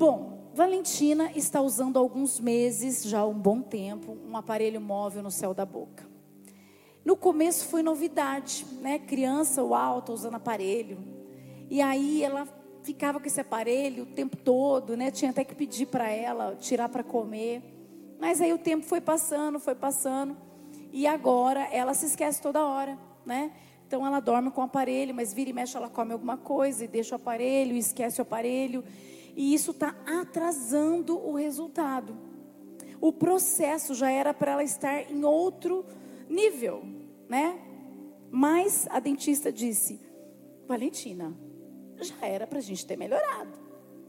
Bom, Valentina está usando há alguns meses, já há um bom tempo, um aparelho móvel no céu da boca. No começo foi novidade, né? Criança, uau, tô usando aparelho. E aí ela ficava com esse aparelho o tempo todo, né? Tinha até que pedir para ela tirar para comer. Mas aí o tempo foi passando, foi passando. E agora ela se esquece toda hora, né? Então ela dorme com o aparelho, mas vira e mexe ela come alguma coisa e deixa o aparelho, esquece o aparelho. E isso está atrasando o resultado. O processo já era para ela estar em outro nível, né? Mas a dentista disse: Valentina, já era para a gente ter melhorado.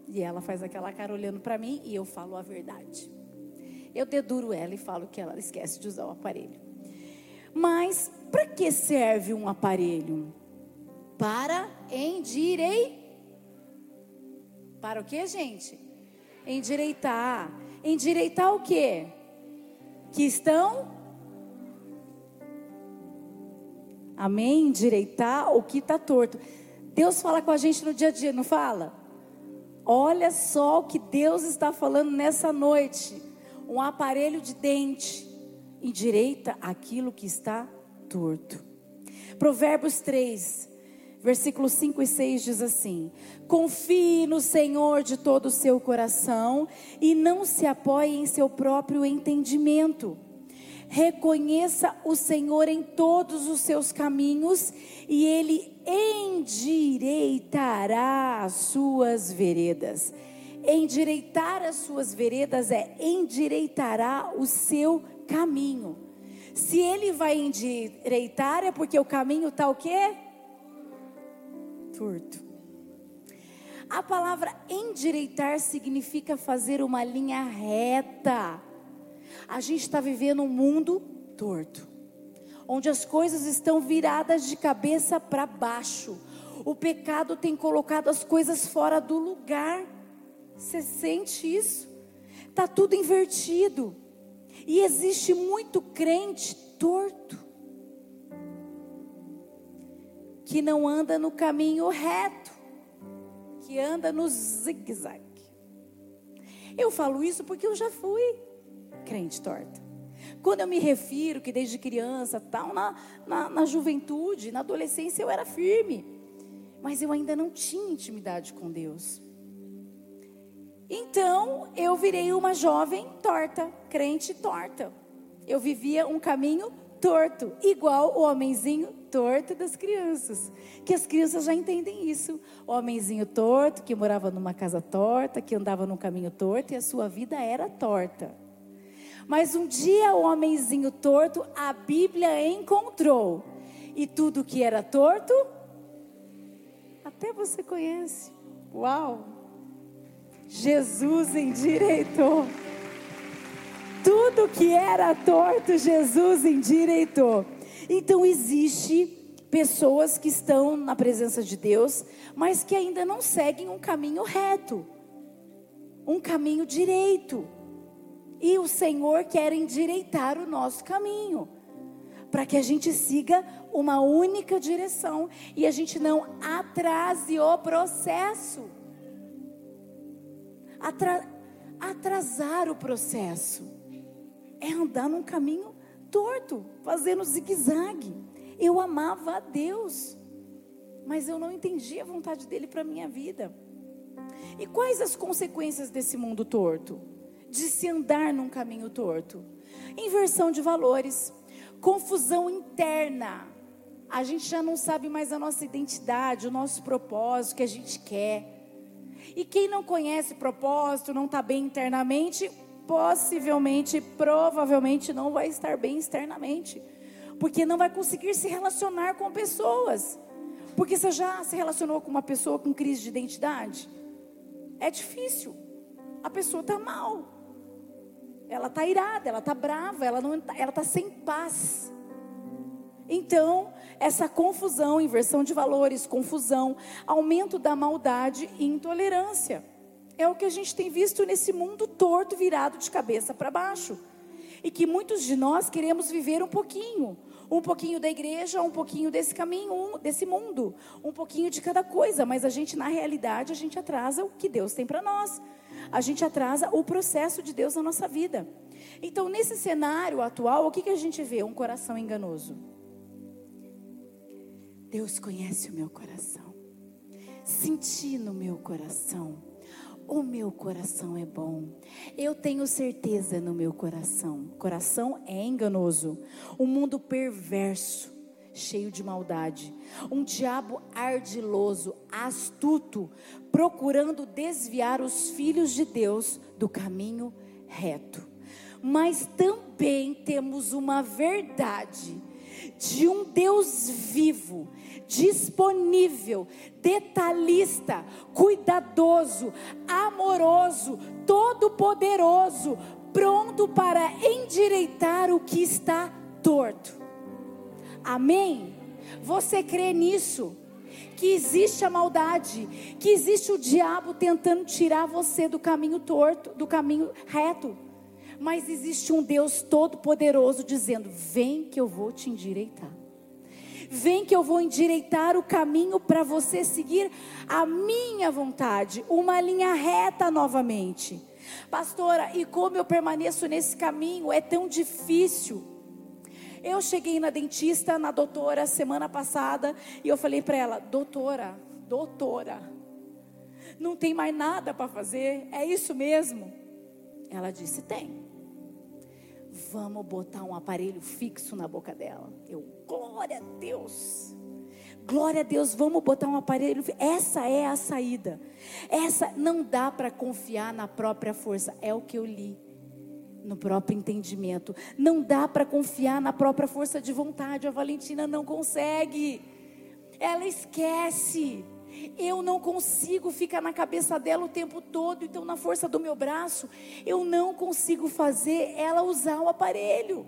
E ela faz aquela cara olhando para mim e eu falo a verdade. Eu deduro ela e falo que ela esquece de usar o aparelho. Mas para que serve um aparelho? Para endireitar. Para o que, gente? Endireitar. Endireitar o quê? Que estão Amém? Endireitar o que está torto. Deus fala com a gente no dia a dia, não fala? Olha só o que Deus está falando nessa noite. Um aparelho de dente endireita aquilo que está torto. Provérbios 3, versículos 5 e 6 diz assim: Confie no Senhor de todo o seu coração e não se apoie em seu próprio entendimento. Reconheça o Senhor em todos os seus caminhos e ele endireitará as suas veredas. Endireitar as suas veredas é endireitará o seu caminho. Se ele vai endireitar é porque o caminho está o quê? Torto. A palavra endireitar significa fazer uma linha reta. A gente está vivendo um mundo torto onde as coisas estão viradas de cabeça para baixo. O pecado tem colocado as coisas fora do lugar. Você sente isso? Tá tudo invertido. E existe muito crente torto que não anda no caminho reto, que anda no zigue-zague. Eu falo isso porque eu já fui crente torta. Quando eu me refiro que desde criança, tal, na, na, na juventude, na adolescência eu era firme, mas eu ainda não tinha intimidade com Deus. Então eu virei uma jovem torta, crente torta. Eu vivia um caminho torto, igual o homenzinho torto das crianças. Que as crianças já entendem isso. O homenzinho torto, que morava numa casa torta, que andava num caminho torto e a sua vida era torta. Mas um dia o homenzinho torto, a Bíblia encontrou. E tudo que era torto, até você conhece. Uau! Jesus endireitou. Tudo que era torto, Jesus endireitou. Então existe pessoas que estão na presença de Deus, mas que ainda não seguem um caminho reto, um caminho direito. E o Senhor quer endireitar o nosso caminho, para que a gente siga uma única direção e a gente não atrase o processo. Atra atrasar o processo é andar num caminho torto, fazendo zigue-zague. Eu amava a Deus, mas eu não entendia a vontade dele para minha vida. E quais as consequências desse mundo torto? de se andar num caminho torto. Inversão de valores, confusão interna. A gente já não sabe mais a nossa identidade, o nosso propósito, o que a gente quer. E quem não conhece propósito, não está bem internamente, possivelmente, provavelmente não vai estar bem externamente. Porque não vai conseguir se relacionar com pessoas. Porque você já se relacionou com uma pessoa com crise de identidade? É difícil. A pessoa está mal. Ela está irada, ela está brava, ela não, ela está sem paz. Então, essa confusão, inversão de valores, confusão, aumento da maldade e intolerância. É o que a gente tem visto nesse mundo torto, virado de cabeça para baixo. E que muitos de nós queremos viver um pouquinho, um pouquinho da igreja, um pouquinho desse caminho, desse mundo, um pouquinho de cada coisa, mas a gente na realidade a gente atrasa o que Deus tem para nós. A gente atrasa o processo de Deus na nossa vida. Então, nesse cenário atual, o que, que a gente vê? Um coração enganoso. Deus conhece o meu coração. Senti no meu coração o meu coração é bom. Eu tenho certeza no meu coração. Coração é enganoso. Um mundo perverso, cheio de maldade. Um diabo ardiloso, astuto, procurando desviar os filhos de Deus do caminho reto. Mas também temos uma verdade de um Deus vivo, disponível, detalhista, cuidadoso, amoroso, todo-poderoso, pronto para endireitar o que está torto. Amém? Você crê nisso? Que existe a maldade, que existe o diabo tentando tirar você do caminho torto, do caminho reto. Mas existe um Deus todo-poderoso dizendo: Vem que eu vou te endireitar. Vem que eu vou endireitar o caminho para você seguir a minha vontade, uma linha reta novamente. Pastora, e como eu permaneço nesse caminho? É tão difícil. Eu cheguei na dentista, na doutora, semana passada, e eu falei para ela: Doutora, doutora, não tem mais nada para fazer? É isso mesmo? Ela disse: Tem vamos botar um aparelho fixo na boca dela. Eu, glória a Deus. Glória a Deus, vamos botar um aparelho. Essa é a saída. Essa não dá para confiar na própria força. É o que eu li no próprio entendimento. Não dá para confiar na própria força de vontade. A Valentina não consegue. Ela esquece. Eu não consigo ficar na cabeça dela o tempo todo, então na força do meu braço, eu não consigo fazer ela usar o aparelho.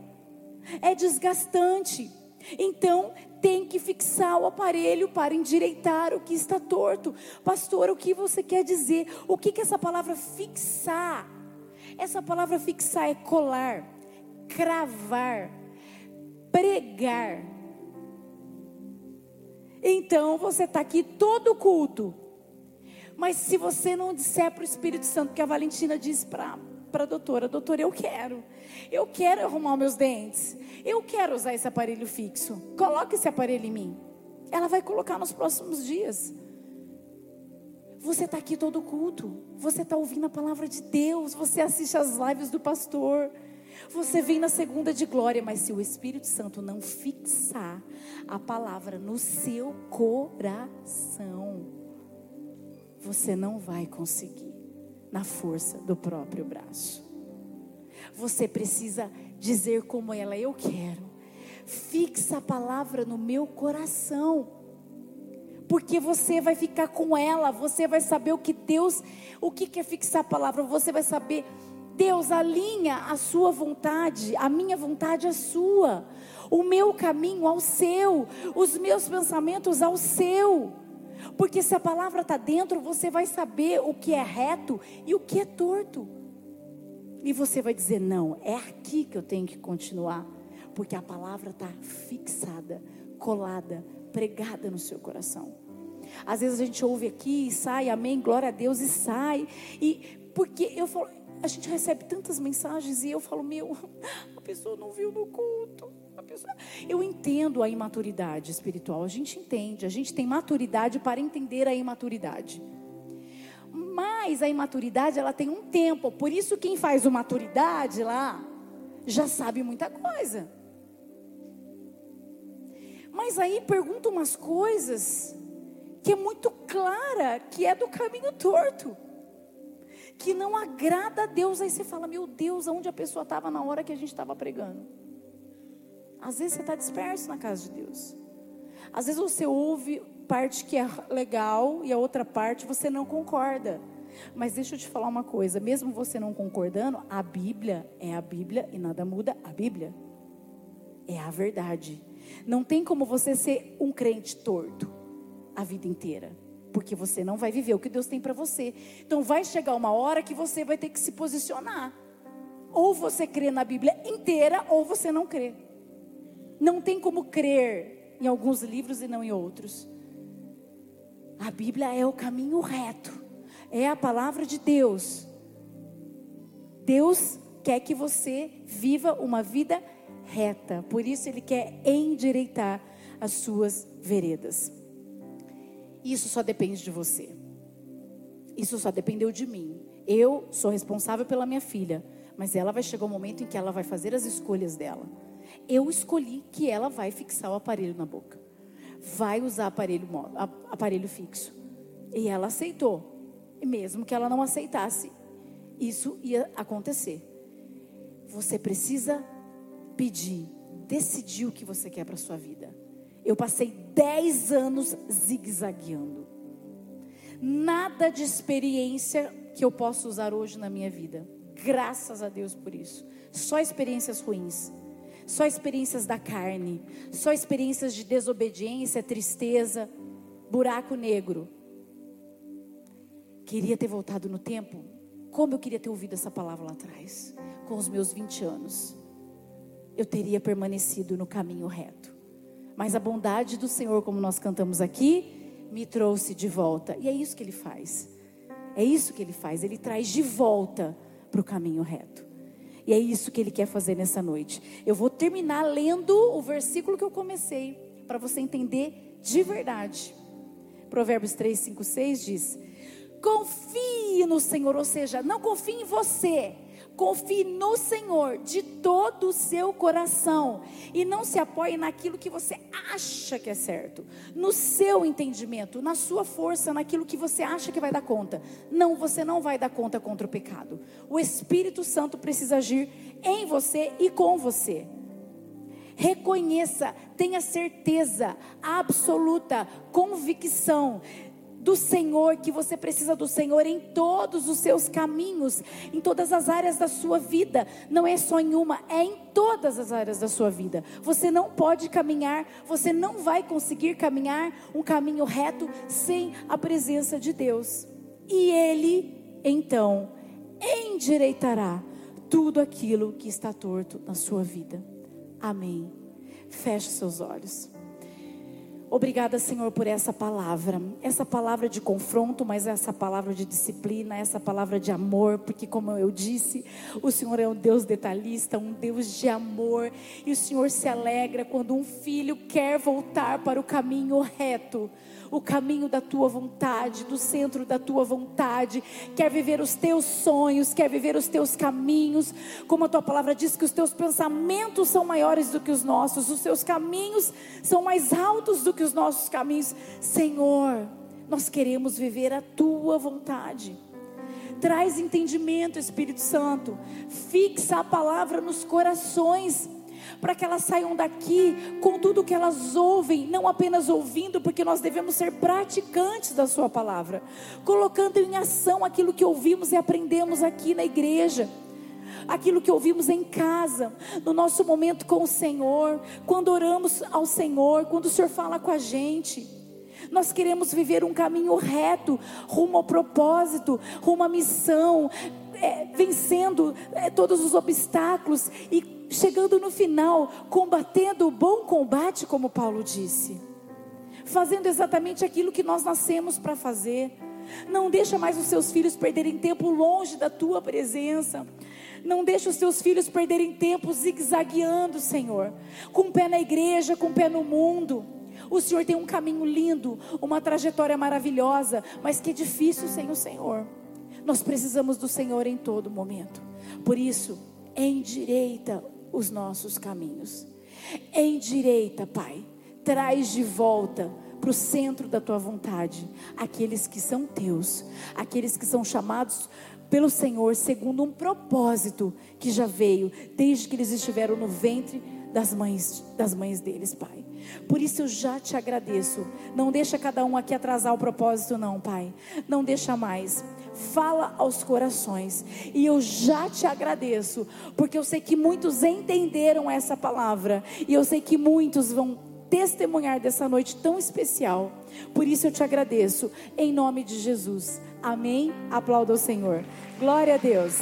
É desgastante. Então, tem que fixar o aparelho para endireitar o que está torto. Pastor, o que você quer dizer? O que que essa palavra fixar? Essa palavra fixar é colar, cravar, pregar. Então você está aqui todo culto. Mas se você não disser para o Espírito Santo, que a Valentina disse para a doutora: Doutora, eu quero. Eu quero arrumar meus dentes. Eu quero usar esse aparelho fixo. Coloque esse aparelho em mim. Ela vai colocar nos próximos dias. Você está aqui todo culto. Você está ouvindo a palavra de Deus. Você assiste as lives do pastor. Você vem na segunda de glória, mas se o Espírito Santo não fixar a palavra no seu coração, você não vai conseguir na força do próprio braço. Você precisa dizer como ela, eu quero. Fixa a palavra no meu coração. Porque você vai ficar com ela, você vai saber o que Deus, o que é fixar a palavra, você vai saber Deus alinha a sua vontade, a minha vontade à sua, o meu caminho ao seu, os meus pensamentos ao seu. Porque se a palavra está dentro, você vai saber o que é reto e o que é torto. E você vai dizer: não, é aqui que eu tenho que continuar. Porque a palavra está fixada, colada, pregada no seu coração. Às vezes a gente ouve aqui e sai, amém, glória a Deus, e sai. E porque eu falo, a gente recebe tantas mensagens e eu falo, meu, a pessoa não viu no culto. Pessoa... Eu entendo a imaturidade espiritual, a gente entende, a gente tem maturidade para entender a imaturidade. Mas a imaturidade, ela tem um tempo, por isso quem faz o maturidade lá já sabe muita coisa. Mas aí pergunta umas coisas que é muito clara, que é do caminho torto que não agrada a Deus. Aí você fala, meu Deus, aonde a pessoa estava na hora que a gente estava pregando? Às vezes você está disperso na casa de Deus. Às vezes você ouve parte que é legal e a outra parte você não concorda. Mas deixa eu te falar uma coisa: mesmo você não concordando, a Bíblia é a Bíblia e nada muda a Bíblia. É a verdade. Não tem como você ser um crente torto a vida inteira porque você não vai viver o que Deus tem para você. Então vai chegar uma hora que você vai ter que se posicionar. Ou você crê na Bíblia inteira, ou você não crê. Não tem como crer em alguns livros e não em outros. A Bíblia é o caminho reto, é a palavra de Deus. Deus quer que você viva uma vida reta, por isso Ele quer endireitar as suas veredas. Isso só depende de você. Isso só dependeu de mim. Eu sou responsável pela minha filha, mas ela vai chegar um momento em que ela vai fazer as escolhas dela. Eu escolhi que ela vai fixar o aparelho na boca. Vai usar aparelho, aparelho fixo. E ela aceitou. E mesmo que ela não aceitasse, isso ia acontecer. Você precisa pedir, decidir o que você quer para sua vida. Eu passei 10 anos zigue-zagueando. Nada de experiência que eu possa usar hoje na minha vida. Graças a Deus por isso. Só experiências ruins. Só experiências da carne. Só experiências de desobediência, tristeza, buraco negro. Queria ter voltado no tempo. Como eu queria ter ouvido essa palavra lá atrás, com os meus 20 anos. Eu teria permanecido no caminho reto. Mas a bondade do Senhor, como nós cantamos aqui, me trouxe de volta. E é isso que ele faz. É isso que ele faz. Ele traz de volta para o caminho reto. E é isso que ele quer fazer nessa noite. Eu vou terminar lendo o versículo que eu comecei, para você entender de verdade. Provérbios 3, 5, 6 diz: Confie no Senhor, ou seja, não confie em você, Confie no Senhor de todo o seu coração e não se apoie naquilo que você acha que é certo, no seu entendimento, na sua força, naquilo que você acha que vai dar conta. Não, você não vai dar conta contra o pecado. O Espírito Santo precisa agir em você e com você. Reconheça, tenha certeza absoluta, convicção do Senhor, que você precisa do Senhor em todos os seus caminhos, em todas as áreas da sua vida. Não é só em uma, é em todas as áreas da sua vida. Você não pode caminhar, você não vai conseguir caminhar um caminho reto sem a presença de Deus. E Ele, então, endireitará tudo aquilo que está torto na sua vida. Amém. Feche seus olhos. Obrigada, Senhor, por essa palavra. Essa palavra de confronto, mas essa palavra de disciplina, essa palavra de amor, porque, como eu disse, o Senhor é um Deus detalhista, um Deus de amor, e o Senhor se alegra quando um filho quer voltar para o caminho reto o caminho da tua vontade, do centro da tua vontade, quer viver os teus sonhos, quer viver os teus caminhos, como a tua palavra diz que os teus pensamentos são maiores do que os nossos, os teus caminhos são mais altos do que os nossos caminhos. Senhor, nós queremos viver a tua vontade. Traz entendimento, Espírito Santo. Fixa a palavra nos corações para que elas saiam daqui com tudo que elas ouvem, não apenas ouvindo, porque nós devemos ser praticantes da Sua palavra, colocando em ação aquilo que ouvimos e aprendemos aqui na igreja aquilo que ouvimos em casa, no nosso momento com o Senhor, quando oramos ao Senhor, quando o Senhor fala com a gente. Nós queremos viver um caminho reto, rumo ao propósito, rumo à missão, é, vencendo é, todos os obstáculos e chegando no final, combatendo o bom combate, como Paulo disse, fazendo exatamente aquilo que nós nascemos para fazer. Não deixa mais os seus filhos perderem tempo longe da tua presença. Não deixa os seus filhos perderem tempo zigue-zagueando, Senhor, com o pé na igreja, com o pé no mundo. O Senhor tem um caminho lindo, uma trajetória maravilhosa, mas que é difícil sem o Senhor. Nós precisamos do Senhor em todo momento. Por isso, endireita os nossos caminhos. Endireita, Pai. Traz de volta para o centro da tua vontade aqueles que são teus, aqueles que são chamados pelo Senhor segundo um propósito que já veio desde que eles estiveram no ventre das mães das mães deles, Pai. Por isso eu já te agradeço. Não deixa cada um aqui atrasar o propósito não, Pai. Não deixa mais fala aos corações. E eu já te agradeço, porque eu sei que muitos entenderam essa palavra, e eu sei que muitos vão testemunhar dessa noite tão especial. Por isso eu te agradeço, em nome de Jesus. Amém. Aplauda o Senhor. Glória a Deus.